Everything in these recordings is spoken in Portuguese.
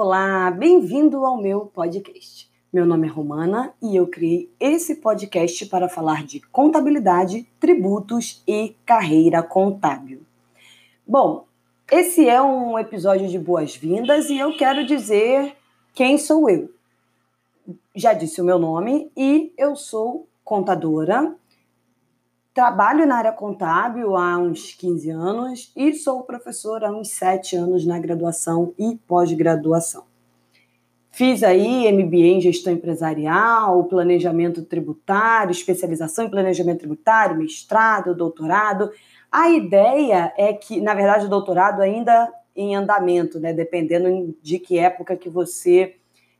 Olá, bem-vindo ao meu podcast. Meu nome é Romana e eu criei esse podcast para falar de contabilidade, tributos e carreira contábil. Bom, esse é um episódio de boas-vindas e eu quero dizer quem sou eu. Já disse o meu nome e eu sou contadora. Trabalho na área contábil há uns 15 anos e sou professora há uns 7 anos na graduação e pós-graduação. Fiz aí MBA em gestão empresarial, planejamento tributário, especialização em planejamento tributário, mestrado, doutorado. A ideia é que, na verdade, o doutorado ainda em andamento, né? Dependendo de que época que você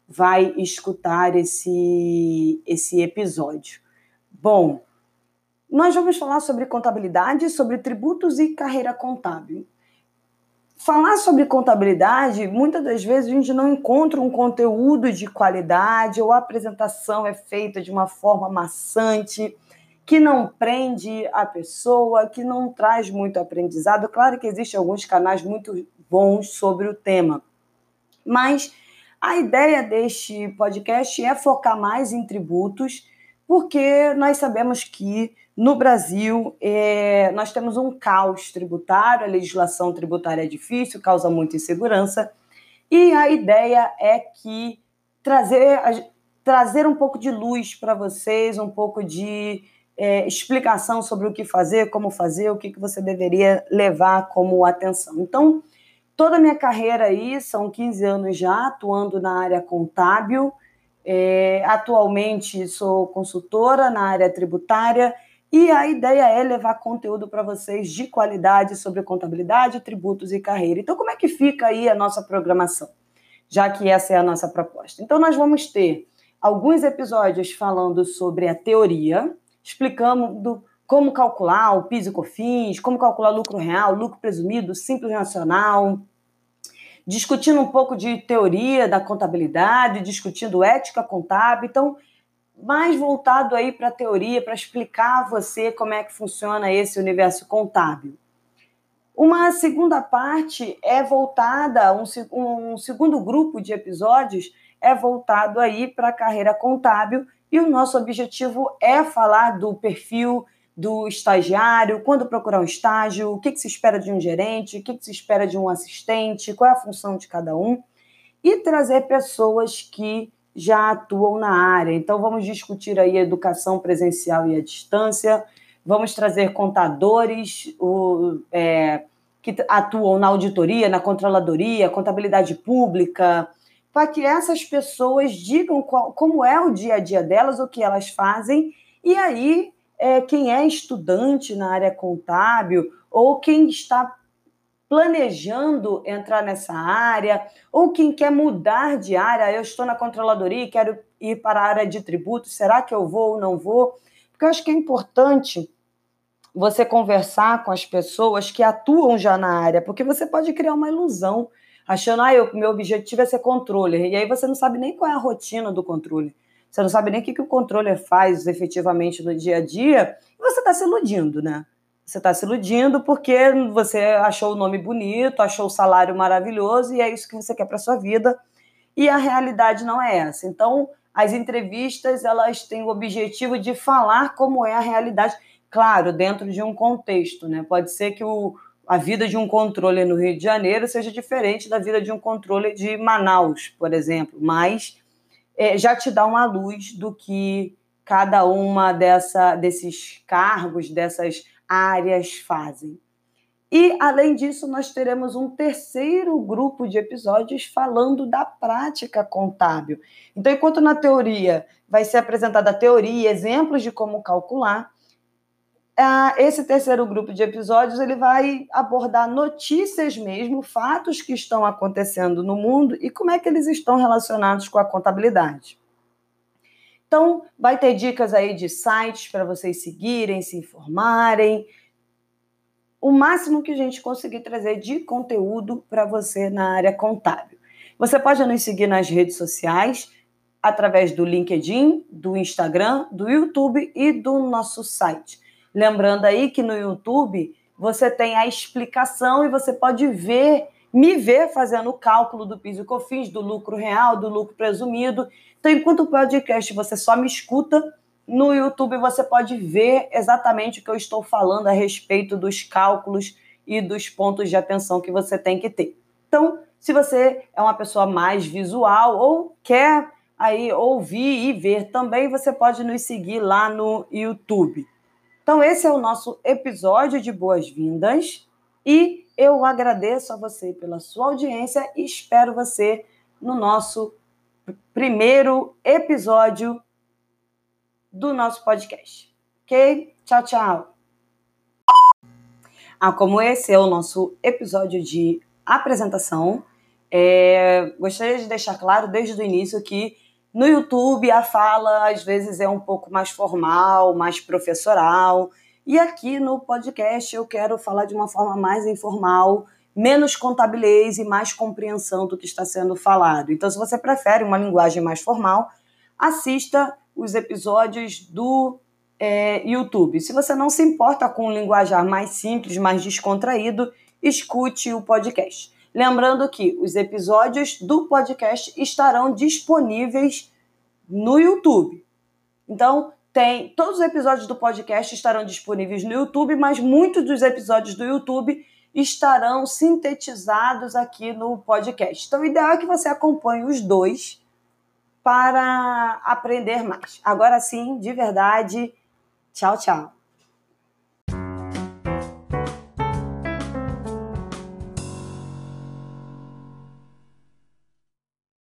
vai escutar esse, esse episódio. Bom, nós vamos falar sobre contabilidade, sobre tributos e carreira contábil falar sobre contabilidade, muitas das vezes a gente não encontra um conteúdo de qualidade ou a apresentação é feita de uma forma maçante, que não prende a pessoa, que não traz muito aprendizado. Claro que existem alguns canais muito bons sobre o tema, mas a ideia deste podcast é focar mais em tributos, porque nós sabemos que no Brasil, é, nós temos um caos tributário, a legislação tributária é difícil, causa muita insegurança, e a ideia é que trazer, trazer um pouco de luz para vocês, um pouco de é, explicação sobre o que fazer, como fazer, o que, que você deveria levar como atenção. Então, toda a minha carreira aí, são 15 anos já atuando na área contábil, é, atualmente sou consultora na área tributária e a ideia é levar conteúdo para vocês de qualidade sobre contabilidade, tributos e carreira. Então, como é que fica aí a nossa programação? Já que essa é a nossa proposta. Então, nós vamos ter alguns episódios falando sobre a teoria, explicando como calcular o PIS e COFINS, como calcular lucro real, lucro presumido, simples nacional, discutindo um pouco de teoria da contabilidade, discutindo ética contábil. Então, mais voltado aí para a teoria, para explicar a você como é que funciona esse universo contábil. Uma segunda parte é voltada, um, um segundo grupo de episódios é voltado aí para a carreira contábil e o nosso objetivo é falar do perfil do estagiário, quando procurar um estágio, o que, que se espera de um gerente, o que, que se espera de um assistente, qual é a função de cada um, e trazer pessoas que já atuam na área. Então, vamos discutir aí a educação presencial e a distância, vamos trazer contadores o, é, que atuam na auditoria, na controladoria, contabilidade pública, para que essas pessoas digam qual, como é o dia a dia delas, o que elas fazem, e aí é, quem é estudante na área contábil ou quem está planejando entrar nessa área, ou quem quer mudar de área, eu estou na controladoria e quero ir para a área de tributos, será que eu vou ou não vou? Porque eu acho que é importante você conversar com as pessoas que atuam já na área, porque você pode criar uma ilusão, achando, ah, eu, meu objetivo é ser controller, e aí você não sabe nem qual é a rotina do controle. Você não sabe nem o que, que o controller faz efetivamente no dia a dia, e você está se iludindo, né? Você está se iludindo porque você achou o nome bonito, achou o salário maravilhoso e é isso que você quer para sua vida. E a realidade não é essa. Então, as entrevistas elas têm o objetivo de falar como é a realidade, claro, dentro de um contexto, né? Pode ser que o, a vida de um controle no Rio de Janeiro seja diferente da vida de um controle de Manaus, por exemplo, mas é, já te dá uma luz do que cada uma dessa, desses cargos, dessas áreas fazem. E, além disso, nós teremos um terceiro grupo de episódios falando da prática contábil. Então, enquanto na teoria vai ser apresentada a teoria, exemplos de como calcular, esse terceiro grupo de episódios ele vai abordar notícias mesmo, fatos que estão acontecendo no mundo e como é que eles estão relacionados com a contabilidade. Então, vai ter dicas aí de sites para vocês seguirem, se informarem. O máximo que a gente conseguir trazer de conteúdo para você na área contábil. Você pode nos seguir nas redes sociais, através do LinkedIn, do Instagram, do YouTube e do nosso site. Lembrando aí que no YouTube você tem a explicação e você pode ver me ver fazendo o cálculo do PIS e COFINS, do lucro real, do lucro presumido. Então, enquanto o podcast você só me escuta, no YouTube você pode ver exatamente o que eu estou falando a respeito dos cálculos e dos pontos de atenção que você tem que ter. Então, se você é uma pessoa mais visual ou quer aí ouvir e ver também, você pode nos seguir lá no YouTube. Então, esse é o nosso episódio de boas-vindas e eu agradeço a você pela sua audiência e espero você no nosso primeiro episódio do nosso podcast. Ok? Tchau, tchau. Ah, como esse é o nosso episódio de apresentação, é, gostaria de deixar claro desde o início que no YouTube a fala às vezes é um pouco mais formal, mais professoral, e aqui no podcast eu quero falar de uma forma mais informal, menos contabilez e mais compreensão do que está sendo falado. Então, se você prefere uma linguagem mais formal, assista os episódios do é, YouTube. Se você não se importa com um linguajar mais simples, mais descontraído, escute o podcast. Lembrando que os episódios do podcast estarão disponíveis no YouTube. Então, tem todos os episódios do podcast estarão disponíveis no YouTube, mas muitos dos episódios do YouTube estarão sintetizados aqui no podcast. Então, o ideal é que você acompanhe os dois para aprender mais. Agora sim, de verdade, tchau, tchau.